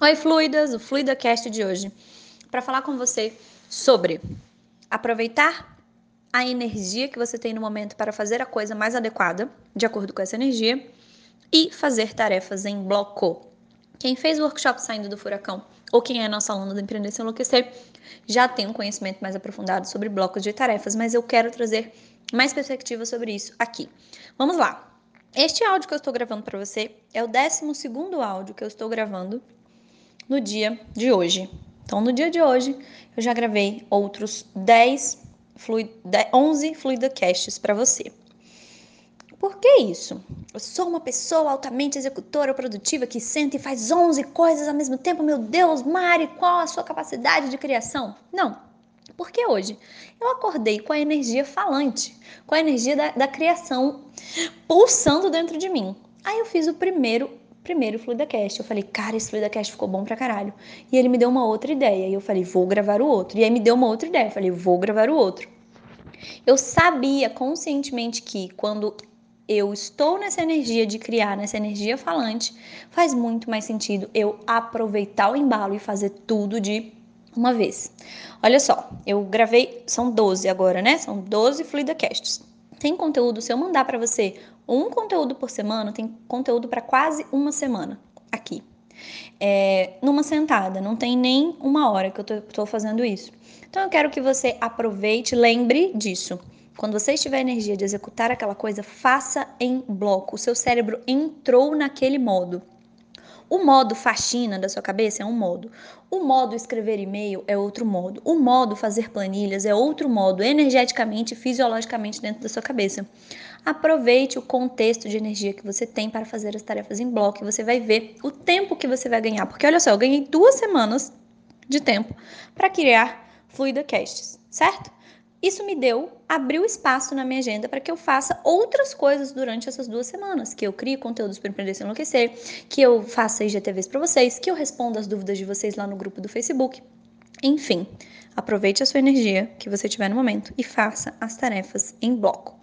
Oi, fluidas, o FluidaCast de hoje, para falar com você sobre aproveitar a energia que você tem no momento para fazer a coisa mais adequada, de acordo com essa energia, e fazer tarefas em bloco. Quem fez o workshop Saindo do Furacão, ou quem é nosso aluno do Empreender Sem Enlouquecer, já tem um conhecimento mais aprofundado sobre blocos de tarefas, mas eu quero trazer mais perspectiva sobre isso aqui. Vamos lá! Este áudio que eu estou gravando para você é o 12 áudio que eu estou gravando no dia de hoje. Então, no dia de hoje, eu já gravei outros 10, fluid, 11 FluidaCasts para você. Por que isso? Eu sou uma pessoa altamente executora, produtiva, que senta e faz 11 coisas ao mesmo tempo. Meu Deus, Mari, qual a sua capacidade de criação? Não. Porque hoje eu acordei com a energia falante, com a energia da, da criação pulsando dentro de mim. Aí eu fiz o primeiro primeiro FluidaCast. Eu falei, cara, esse FluidaCast ficou bom pra caralho. E ele me deu uma outra ideia. E eu falei, vou gravar o outro. E aí me deu uma outra ideia. Eu falei, vou gravar o outro. Eu sabia conscientemente que quando eu estou nessa energia de criar, nessa energia falante, faz muito mais sentido eu aproveitar o embalo e fazer tudo de uma vez. Olha só, eu gravei, são 12 agora, né? São 12 FluidaCasts. Tem conteúdo, se eu mandar para você um conteúdo por semana, tem conteúdo para quase uma semana aqui. É, numa sentada, não tem nem uma hora que eu estou fazendo isso. Então eu quero que você aproveite, lembre disso. Quando você estiver energia de executar aquela coisa, faça em bloco. O seu cérebro entrou naquele modo. O modo faxina da sua cabeça é um modo. O modo escrever e-mail é outro modo. O modo fazer planilhas é outro modo, energeticamente e fisiologicamente dentro da sua cabeça. Aproveite o contexto de energia que você tem para fazer as tarefas em bloco e você vai ver o tempo que você vai ganhar. Porque olha só, eu ganhei duas semanas de tempo para criar Fluida Casts, certo? Isso me deu, abriu espaço na minha agenda para que eu faça outras coisas durante essas duas semanas, que eu crie conteúdos para empreender sem enlouquecer, que eu faça IGTVs para vocês, que eu responda as dúvidas de vocês lá no grupo do Facebook. Enfim, aproveite a sua energia que você tiver no momento e faça as tarefas em bloco.